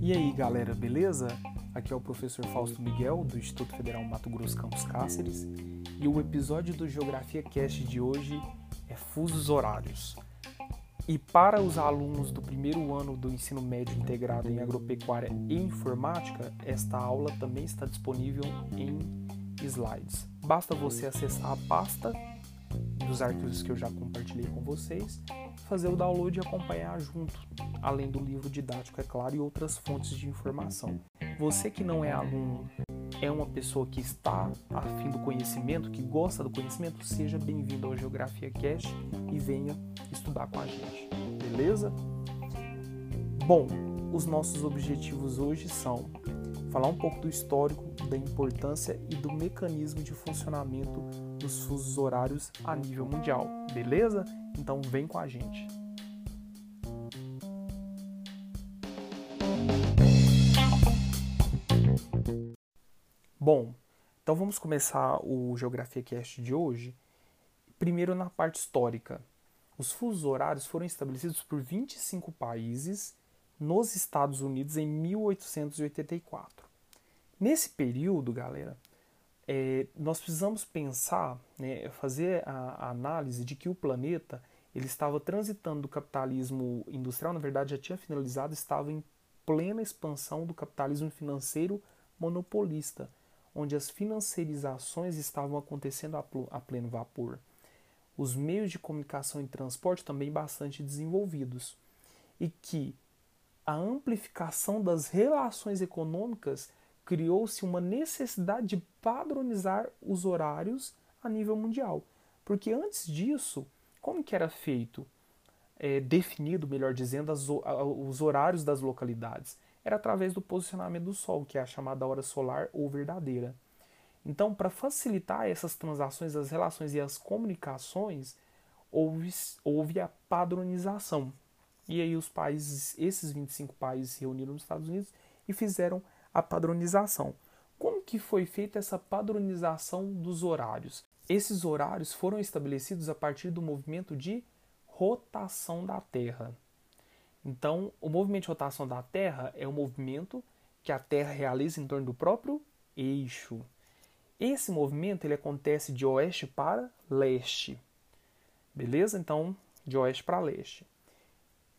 E aí, galera, beleza? Aqui é o professor Fausto Miguel, do Instituto Federal Mato Grosso Campos Cáceres, e o episódio do Geografia Cast de hoje é Fusos Horários. E para os alunos do primeiro ano do ensino médio integrado em agropecuária e informática, esta aula também está disponível em slides. Basta você acessar a pasta dos arquivos que eu já compartilhei com vocês, fazer o download e acompanhar junto, além do livro didático, é claro, e outras fontes de informação. Você que não é aluno, é uma pessoa que está afim do conhecimento, que gosta do conhecimento, seja bem-vindo ao Geografia Cast e venha estudar com a gente, beleza? Bom, os nossos objetivos hoje são falar um pouco do histórico, da importância e do mecanismo de funcionamento dos fusos horários a nível mundial, beleza? Então vem com a gente. Bom, então vamos começar o Geografia Cast de hoje. Primeiro na parte histórica. Os fusos horários foram estabelecidos por 25 países nos Estados Unidos em 1884. Nesse período, galera, é, nós precisamos pensar, né, fazer a, a, análise de que o planeta ele estava transitando do capitalismo industrial, na verdade já tinha finalizado, estava em plena expansão do capitalismo financeiro monopolista, onde as financiarizações estavam acontecendo a, a pleno vapor. Os meios de comunicação e transporte também bastante desenvolvidos, e que a amplificação das relações econômicas criou-se uma necessidade de padronizar os horários a nível mundial. Porque antes disso, como que era feito, é, definido, melhor dizendo, as, os horários das localidades? Era através do posicionamento do Sol, que é a chamada hora solar ou verdadeira. Então, para facilitar essas transações, as relações e as comunicações, houve, houve a padronização. E aí os países, esses 25 países se reuniram nos Estados Unidos e fizeram a padronização. Como que foi feita essa padronização dos horários? Esses horários foram estabelecidos a partir do movimento de rotação da Terra. Então, o movimento de rotação da Terra é o movimento que a Terra realiza em torno do próprio eixo. Esse movimento ele acontece de oeste para leste. Beleza? Então, de oeste para leste.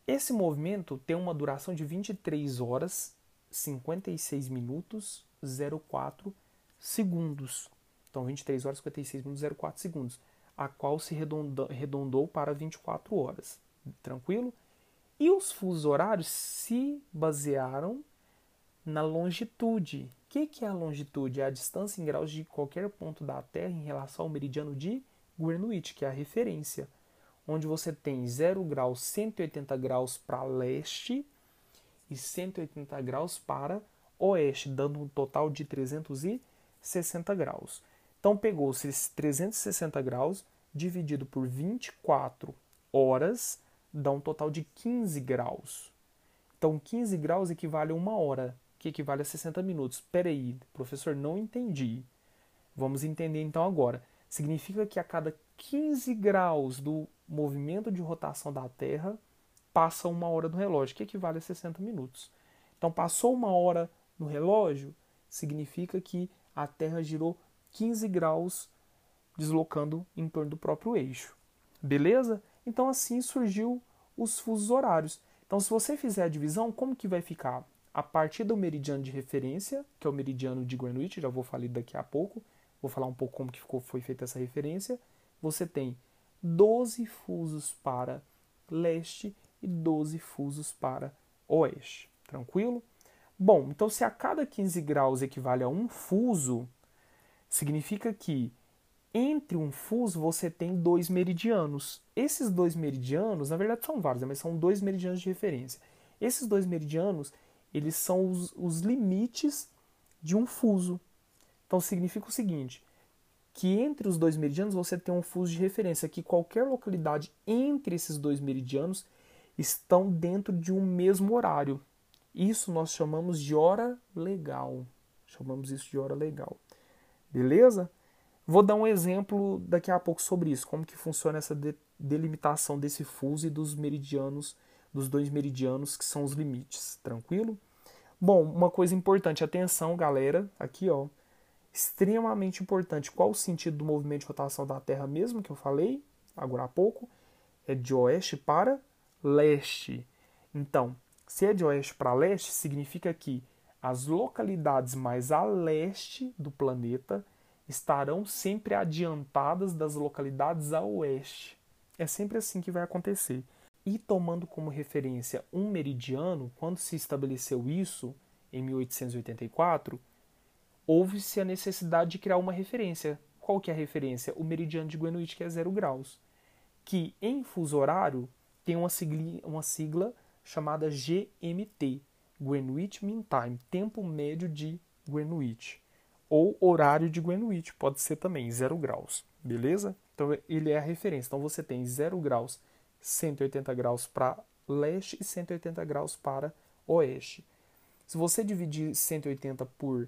Esse movimento tem uma duração de 23 horas 56 minutos 04 segundos. Então, 23 horas 56 minutos 04 segundos, a qual se arredondou para 24 horas. Tranquilo? E os fusos horários se basearam na longitude. O que, que é a longitude? É a distância em graus de qualquer ponto da Terra em relação ao meridiano de Greenwich, que é a referência, onde você tem 0 graus 180 graus para leste e 180 graus para oeste, dando um total de 360 graus. Então pegou-se esses 360 graus dividido por 24 horas, dá um total de 15 graus. Então 15 graus equivale a uma hora, que equivale a 60 minutos. Peraí, professor, não entendi. Vamos entender então agora. Significa que a cada 15 graus do movimento de rotação da Terra, passa uma hora no relógio, que equivale a 60 minutos. Então, passou uma hora no relógio, significa que a Terra girou 15 graus deslocando em torno do próprio eixo. Beleza? Então, assim surgiu os fusos horários. Então, se você fizer a divisão, como que vai ficar? A partir do meridiano de referência, que é o meridiano de Greenwich, já vou falar daqui a pouco, vou falar um pouco como que ficou, foi feita essa referência, você tem 12 fusos para leste e 12 fusos para oeste. Tranquilo? Bom, então se a cada 15 graus equivale a um fuso, significa que entre um fuso você tem dois meridianos. Esses dois meridianos, na verdade são vários, mas são dois meridianos de referência. Esses dois meridianos, eles são os, os limites de um fuso. Então significa o seguinte, que entre os dois meridianos você tem um fuso de referência, que qualquer localidade entre esses dois meridianos estão dentro de um mesmo horário. Isso nós chamamos de hora legal. Chamamos isso de hora legal. Beleza? Vou dar um exemplo daqui a pouco sobre isso, como que funciona essa delimitação desse fuso e dos meridianos, dos dois meridianos que são os limites, tranquilo? Bom, uma coisa importante, atenção, galera, aqui ó, extremamente importante. Qual o sentido do movimento de rotação da Terra mesmo que eu falei agora há pouco? É de oeste para leste. Então, se é de oeste para leste, significa que as localidades mais a leste do planeta estarão sempre adiantadas das localidades a oeste. É sempre assim que vai acontecer. E tomando como referência um meridiano, quando se estabeleceu isso, em 1884, houve-se a necessidade de criar uma referência. Qual que é a referência? O meridiano de Greenwich, que é zero graus. Que em fuso horário tem uma sigla, uma sigla chamada GMT, Greenwich Mean Time, tempo médio de Greenwich. Ou horário de Greenwich, pode ser também, zero graus, beleza? Então ele é a referência. Então você tem zero graus, 180 graus para leste e 180 graus para oeste. Se você dividir 180 por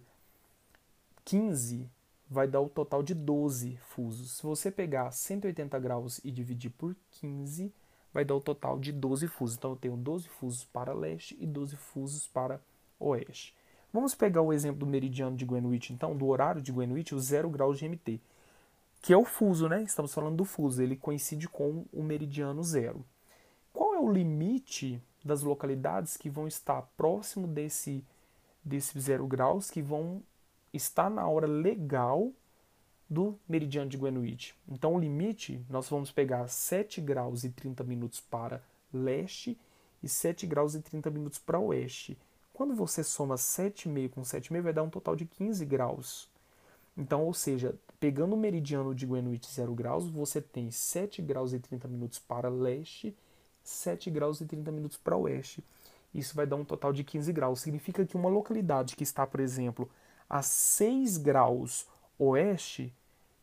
15 vai dar o total de 12 fusos. Se você pegar 180 graus e dividir por 15, vai dar o total de 12 fusos. Então eu tenho 12 fusos para leste e 12 fusos para oeste. Vamos pegar o exemplo do meridiano de Greenwich, então, do horário de Greenwich, o 0 graus de MT, que é o fuso, né? Estamos falando do fuso, ele coincide com o meridiano zero. Qual é o limite das localidades que vão estar próximo desse, desse zero graus, que vão está na hora legal do meridiano de Greenwich. Então, o limite, nós vamos pegar 7 graus e 30 minutos para leste e 7 graus e 30 minutos para oeste. Quando você soma 7,5 com 7,5, vai dar um total de 15 graus. Então, ou seja, pegando o meridiano de Greenwich 0 graus, você tem 7 graus e 30 minutos para leste, 7 graus e 30 minutos para oeste. Isso vai dar um total de 15 graus. Significa que uma localidade que está, por exemplo, a 6 graus oeste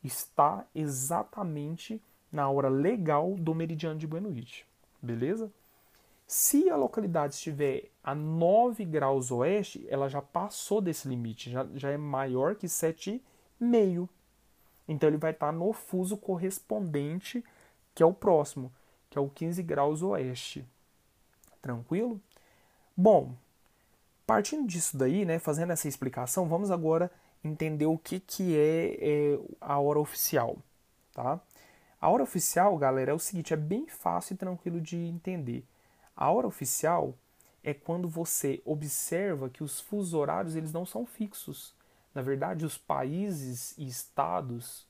está exatamente na hora legal do meridiano de Greenwich. Beleza? Se a localidade estiver a 9 graus oeste, ela já passou desse limite, já, já é maior que 7,5. Então ele vai estar no fuso correspondente, que é o próximo, que é o 15 graus oeste. Tranquilo? Bom, Partindo disso daí, né, fazendo essa explicação, vamos agora entender o que, que é, é a hora oficial. Tá? A hora oficial, galera, é o seguinte, é bem fácil e tranquilo de entender. A hora oficial é quando você observa que os fusos horários eles não são fixos. Na verdade, os países e estados,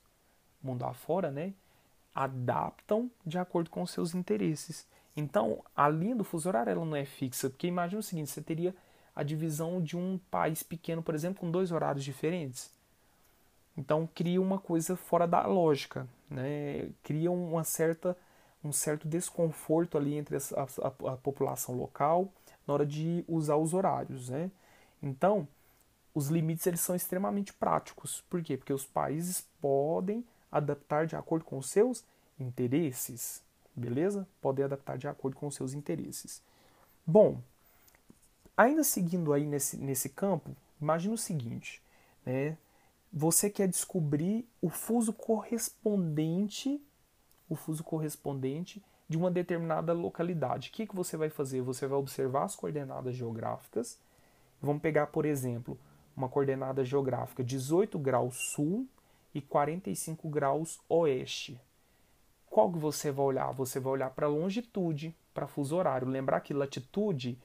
mundo afora, né, adaptam de acordo com seus interesses. Então, a linha do fuso horário ela não é fixa, porque imagina o seguinte, você teria a divisão de um país pequeno, por exemplo, com dois horários diferentes. Então cria uma coisa fora da lógica, né? cria uma certa, um certo desconforto ali entre a, a, a população local na hora de usar os horários. Né? Então, os limites eles são extremamente práticos. Por quê? Porque os países podem adaptar de acordo com os seus interesses. Beleza? Podem adaptar de acordo com os seus interesses. Bom, Ainda seguindo aí nesse, nesse campo, imagine o seguinte, né? Você quer descobrir o fuso correspondente, o fuso correspondente de uma determinada localidade. O que, que você vai fazer? Você vai observar as coordenadas geográficas. Vamos pegar, por exemplo, uma coordenada geográfica 18 graus sul e 45 graus oeste. Qual que você vai olhar? Você vai olhar para longitude, para fuso horário. Lembrar que latitude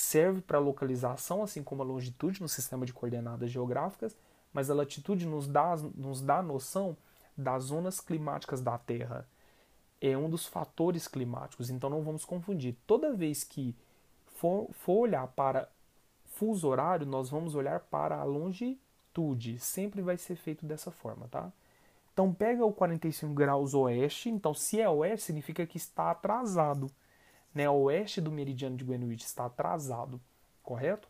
serve para localização, assim como a longitude no sistema de coordenadas geográficas, mas a latitude nos dá, nos dá noção das zonas climáticas da Terra. É um dos fatores climáticos, então não vamos confundir. Toda vez que for, for olhar para fuso horário, nós vamos olhar para a longitude. Sempre vai ser feito dessa forma, tá? Então pega o 45 graus oeste, então se é oeste significa que está atrasado né, oeste do meridiano de Greenwich está atrasado, correto?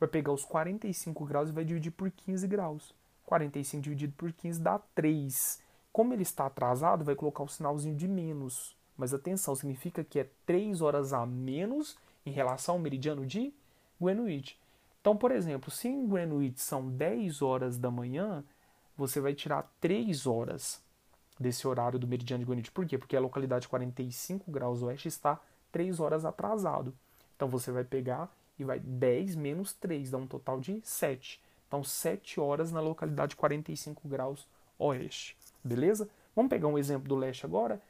Vai pegar os 45 graus e vai dividir por 15 graus. 45 dividido por 15 dá 3. Como ele está atrasado, vai colocar o sinalzinho de menos. Mas atenção, significa que é 3 horas a menos em relação ao meridiano de Greenwich. Então, por exemplo, se em Greenwich são 10 horas da manhã, você vai tirar 3 horas. desse horário do meridiano de Greenwich. Por quê? Porque a localidade 45 graus oeste está 3 horas atrasado. Então você vai pegar e vai 10 menos 3, dá um total de 7. Então 7 horas na localidade 45 graus oeste. Beleza? Vamos pegar um exemplo do leste agora?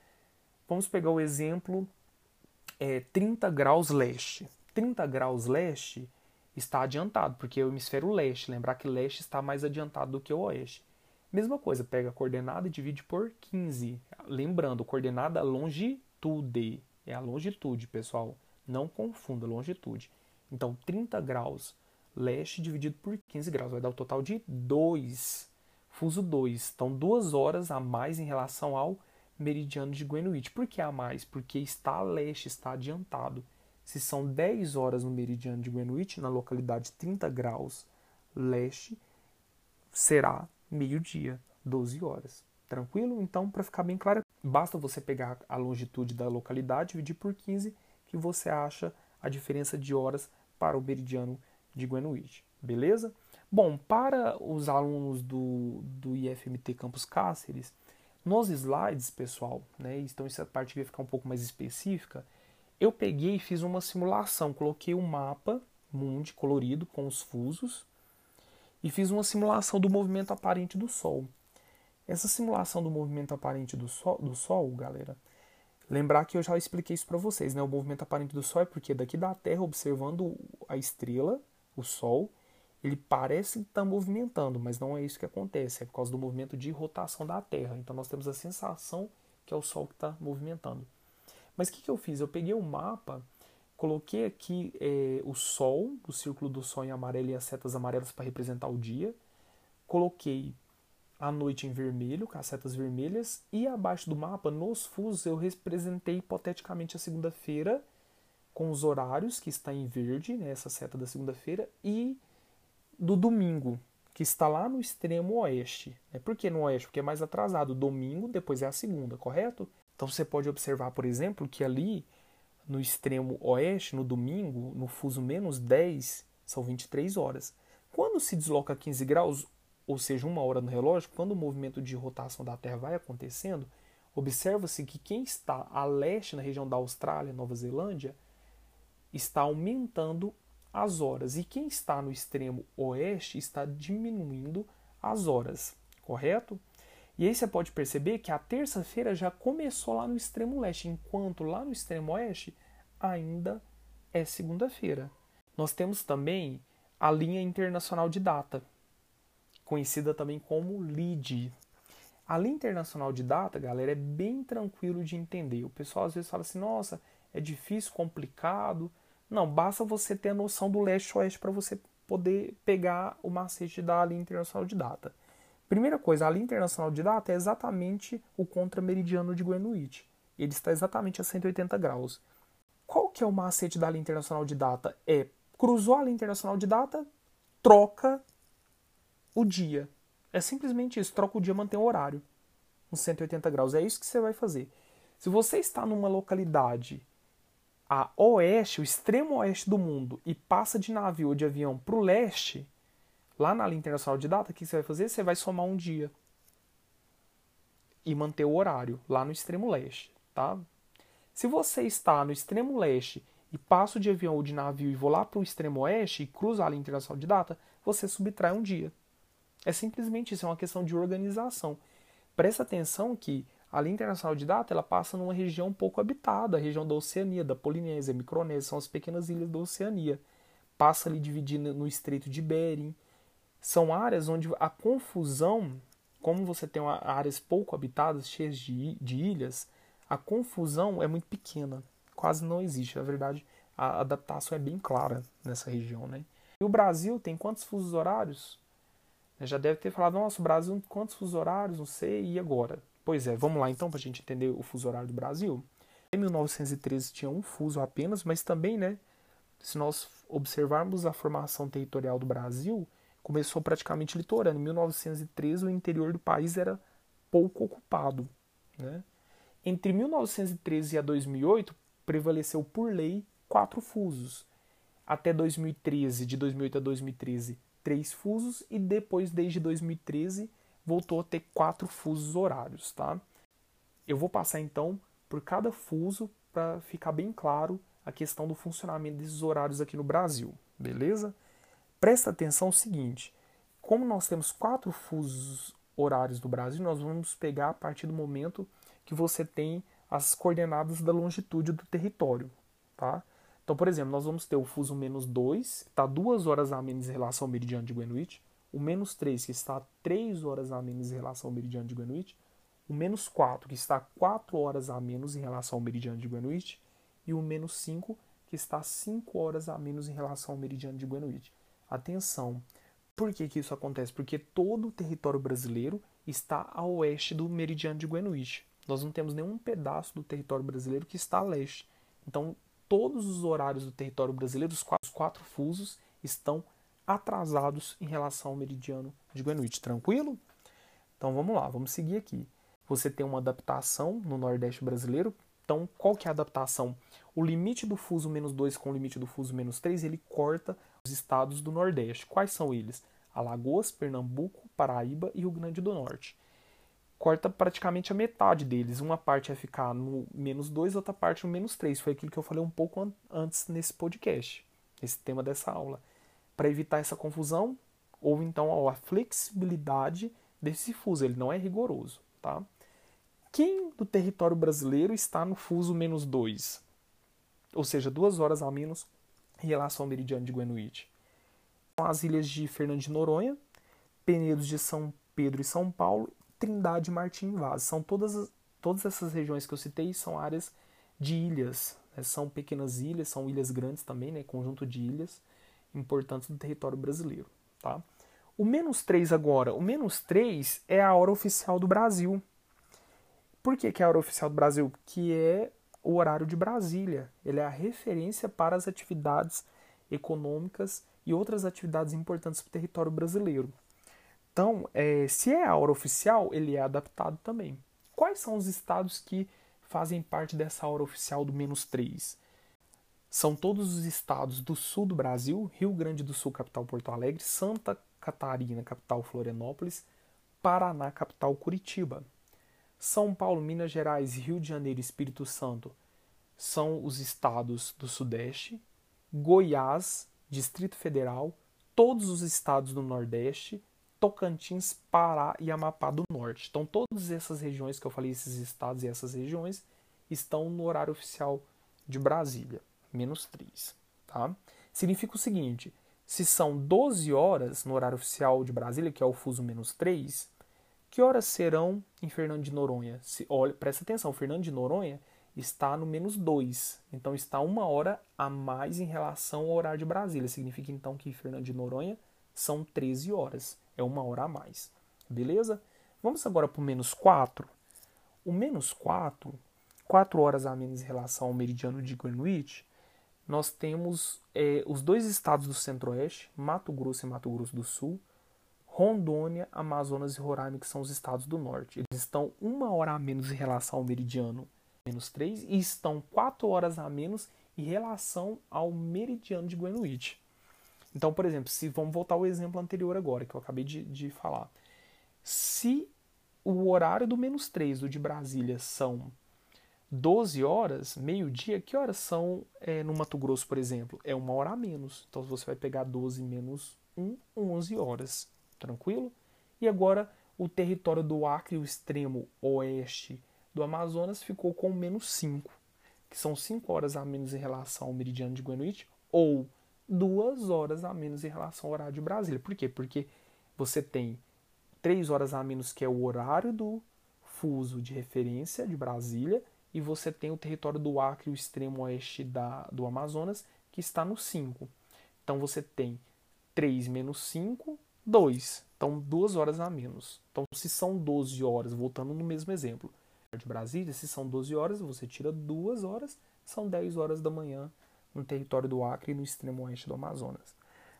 Vamos pegar o exemplo é, 30 graus leste. 30 graus leste está adiantado, porque é o hemisfério leste. Lembrar que leste está mais adiantado do que o oeste. Mesma coisa, pega a coordenada e divide por 15. Lembrando, coordenada longitude. É a longitude, pessoal. Não confunda, longitude. Então, 30 graus leste dividido por 15 graus vai dar o total de 2. Fuso 2. Então, duas horas a mais em relação ao meridiano de Greenwich. Por que a mais? Porque está a leste, está adiantado. Se são 10 horas no meridiano de Greenwich, na localidade 30 graus leste, será meio-dia, 12 horas. Tranquilo? Então, para ficar bem claro, basta você pegar a longitude da localidade, dividir por 15, que você acha a diferença de horas para o meridiano de Greenwich. Beleza? Bom, para os alunos do, do IFMT Campus Cáceres, nos slides, pessoal, né, então essa parte vai ficar um pouco mais específica, eu peguei e fiz uma simulação, coloquei um mapa mundi colorido com os fusos, e fiz uma simulação do movimento aparente do Sol. Essa simulação do movimento aparente do Sol, do Sol galera, lembrar que eu já expliquei isso para vocês, né? O movimento aparente do Sol é porque daqui da Terra, observando a estrela, o Sol, ele parece estar tá movimentando, mas não é isso que acontece, é por causa do movimento de rotação da Terra. Então nós temos a sensação que é o Sol que está movimentando. Mas o que, que eu fiz? Eu peguei o um mapa Coloquei aqui é, o Sol, o círculo do Sol em amarelo e as setas amarelas para representar o dia. Coloquei a noite em vermelho, com as setas vermelhas. E abaixo do mapa, nos fusos, eu representei hipoteticamente a segunda-feira com os horários, que está em verde, né, essa seta da segunda-feira, e do domingo, que está lá no extremo oeste. É Por que no oeste? Porque é mais atrasado. Domingo, depois é a segunda, correto? Então você pode observar, por exemplo, que ali no extremo oeste, no domingo, no fuso menos 10, são 23 horas. Quando se desloca 15 graus, ou seja, uma hora no relógio, quando o movimento de rotação da Terra vai acontecendo, observa-se que quem está a leste, na região da Austrália, Nova Zelândia, está aumentando as horas. E quem está no extremo oeste está diminuindo as horas, correto? E aí você pode perceber que a terça-feira já começou lá no extremo leste, enquanto lá no extremo oeste ainda é segunda-feira. Nós temos também a linha internacional de data, conhecida também como LID. A linha internacional de data, galera, é bem tranquilo de entender. O pessoal às vezes fala assim: nossa, é difícil, complicado. Não, basta você ter a noção do leste-oeste para você poder pegar o macete da linha internacional de data. Primeira coisa, a linha internacional de data é exatamente o contrameridiano de Greenwich. Ele está exatamente a 180 graus. Qual que é o macete da linha internacional de data? É cruzou a linha internacional de data, troca o dia. É simplesmente isso, troca o dia, mantém o horário. Uns 180 graus. É isso que você vai fazer. Se você está numa localidade a oeste, o extremo oeste do mundo, e passa de navio ou de avião para o leste, Lá na linha internacional de data, o que você vai fazer? Você vai somar um dia e manter o horário lá no extremo leste, tá? Se você está no extremo leste e passo de avião ou de navio e vou lá para o extremo oeste e cruza a linha internacional de data, você subtrai um dia. É simplesmente isso, é uma questão de organização. Presta atenção que a linha internacional de data ela passa numa região pouco habitada, a região da Oceania, da Polinésia, Micronésia, são as pequenas ilhas da Oceania. Passa ali dividindo no Estreito de Bering, são áreas onde a confusão, como você tem áreas pouco habitadas, cheias de, de ilhas, a confusão é muito pequena, quase não existe. Na verdade, a adaptação é bem clara nessa região. Né? E o Brasil tem quantos fusos horários? Já deve ter falado, nossa, o Brasil quantos fusos horários? Não sei, e agora? Pois é, vamos lá então para a gente entender o fuso horário do Brasil. Em 1913 tinha um fuso apenas, mas também, né, se nós observarmos a formação territorial do Brasil, começou praticamente litorâneo. Em 1913, o interior do país era pouco ocupado. Né? Entre 1913 e 2008, prevaleceu por lei quatro fusos. Até 2013, de 2008 a 2013, três fusos e depois, desde 2013, voltou a ter quatro fusos horários. Tá? Eu vou passar então por cada fuso para ficar bem claro a questão do funcionamento desses horários aqui no Brasil, beleza? Presta atenção o seguinte: como nós temos quatro fusos horários do Brasil, nós vamos pegar a partir do momento que você tem as coordenadas da longitude do território, tá? Então, por exemplo, nós vamos ter o fuso menos 2, que está 2 horas a menos em relação ao meridiano de Greenwich, o menos 3, que está 3 horas a menos em relação ao meridiano de Greenwich, o menos 4, que está 4 horas a menos em relação ao meridiano de Greenwich, e o menos 5, que está 5 horas a menos em relação ao meridiano de Greenwich. Atenção, por que, que isso acontece? Porque todo o território brasileiro está a oeste do meridiano de Greenwich. Nós não temos nenhum pedaço do território brasileiro que está a leste. Então, todos os horários do território brasileiro, os quatro, os quatro fusos, estão atrasados em relação ao meridiano de Greenwich. Tranquilo? Então vamos lá, vamos seguir aqui. Você tem uma adaptação no Nordeste brasileiro. Então, qual que é a adaptação? O limite do fuso menos 2 com o limite do fuso menos 3, ele corta os estados do Nordeste. Quais são eles? Alagoas, Pernambuco, Paraíba e Rio Grande do Norte corta praticamente a metade deles. Uma parte vai ficar no menos 2, outra parte no menos 3. Foi aquilo que eu falei um pouco an antes nesse podcast, esse tema dessa aula. Para evitar essa confusão, ou então ó, a flexibilidade desse fuso, ele não é rigoroso. Tá? Quem do território brasileiro está no fuso menos 2? Ou seja, duas horas a menos em relação ao meridiano de Greenwich. As ilhas de Fernando de Noronha, Penedos de São Pedro e São Paulo Trindade, Martim Vaz. São todas, todas essas regiões que eu citei são áreas de ilhas, né? são pequenas ilhas, são ilhas grandes também, né? conjunto de ilhas importantes do território brasileiro. Tá? O menos 3 agora, o menos 3 é a hora oficial do Brasil. Por que, que é a hora oficial do Brasil? Que é o horário de Brasília. Ele é a referência para as atividades econômicas e outras atividades importantes para o território brasileiro. Então, é, se é a hora oficial, ele é adaptado também. Quais são os estados que fazem parte dessa hora oficial do menos 3? São todos os estados do sul do Brasil, Rio Grande do Sul, capital Porto Alegre, Santa Catarina, capital Florianópolis, Paraná, capital Curitiba. São Paulo, Minas Gerais, Rio de Janeiro e Espírito Santo são os estados do Sudeste, Goiás, Distrito Federal, todos os estados do Nordeste, Tocantins, Pará e Amapá do Norte. Então, todas essas regiões que eu falei, esses estados e essas regiões, estão no horário oficial de Brasília, menos 3. Tá? Significa o seguinte: se são 12 horas no horário oficial de Brasília, que é o fuso menos 3, que horas serão em Fernando de Noronha? Se, olha, presta atenção, Fernando de Noronha está no menos 2, então está uma hora a mais em relação ao horário de Brasília. Significa então que Fernando de Noronha são 13 horas é uma hora a mais. Beleza? Vamos agora para o menos 4. O menos 4, 4 horas a menos em relação ao meridiano de Greenwich, nós temos é, os dois estados do centro-oeste, Mato Grosso e Mato Grosso do Sul, Rondônia, Amazonas e Roraima, que são os estados do norte. Eles estão uma hora a menos em relação ao meridiano menos 3 e estão 4 horas a menos em relação ao meridiano de Greenwich. Então, por exemplo, se vamos voltar ao exemplo anterior agora, que eu acabei de, de falar. Se o horário do menos 3 do de Brasília são 12 horas, meio-dia, que horas são é, no Mato Grosso, por exemplo? É uma hora a menos. Então você vai pegar 12 menos 1, 11 horas. Tranquilo? E agora o território do Acre, o extremo oeste do Amazonas, ficou com menos 5, que são 5 horas a menos em relação ao meridiano de Greenwich, ou duas horas a menos em relação ao horário de Brasília. Por quê? Porque você tem três horas a menos, que é o horário do fuso de referência de Brasília, e você tem o território do Acre, o extremo oeste da, do Amazonas, que está no 5. Então você tem 3 menos 5, 2. Então, duas horas a menos. Então, se são 12 horas, voltando no mesmo exemplo, de Brasília, se são 12 horas, você tira duas horas, são 10 horas da manhã no território do Acre e no extremo oeste do Amazonas.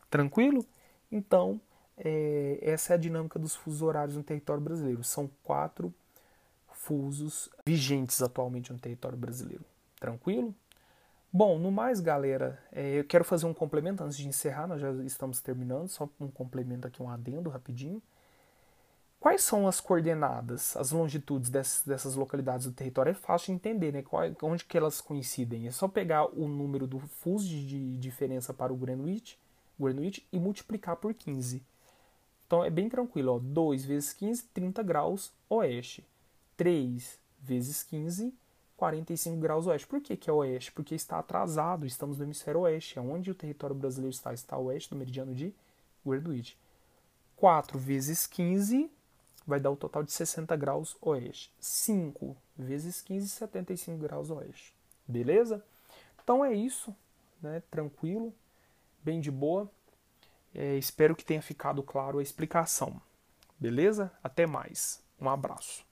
Tranquilo? Então, é, essa é a dinâmica dos fusos horários no território brasileiro. São quatro fusos vigentes atualmente no território brasileiro. Tranquilo? Bom, no mais, galera, é, eu quero fazer um complemento antes de encerrar, nós já estamos terminando, só um complemento aqui, um adendo rapidinho. Quais são as coordenadas, as longitudes dessas, dessas localidades do território? É fácil de entender, né? Qual, onde que elas coincidem? É só pegar o número do fuso de diferença para o Greenwich, Greenwich e multiplicar por 15. Então é bem tranquilo, ó. 2 vezes 15, 30 graus oeste. 3 vezes 15, 45 graus oeste. Por que, que é oeste? Porque está atrasado, estamos no hemisfério oeste. É onde o território brasileiro está? Está oeste do meridiano de Greenwich. 4 vezes 15 vai dar o total de 60 graus oeste. 5 vezes 15, 75 graus oeste. Beleza? Então é isso, né? Tranquilo, bem de boa. É, espero que tenha ficado claro a explicação. Beleza? Até mais. Um abraço.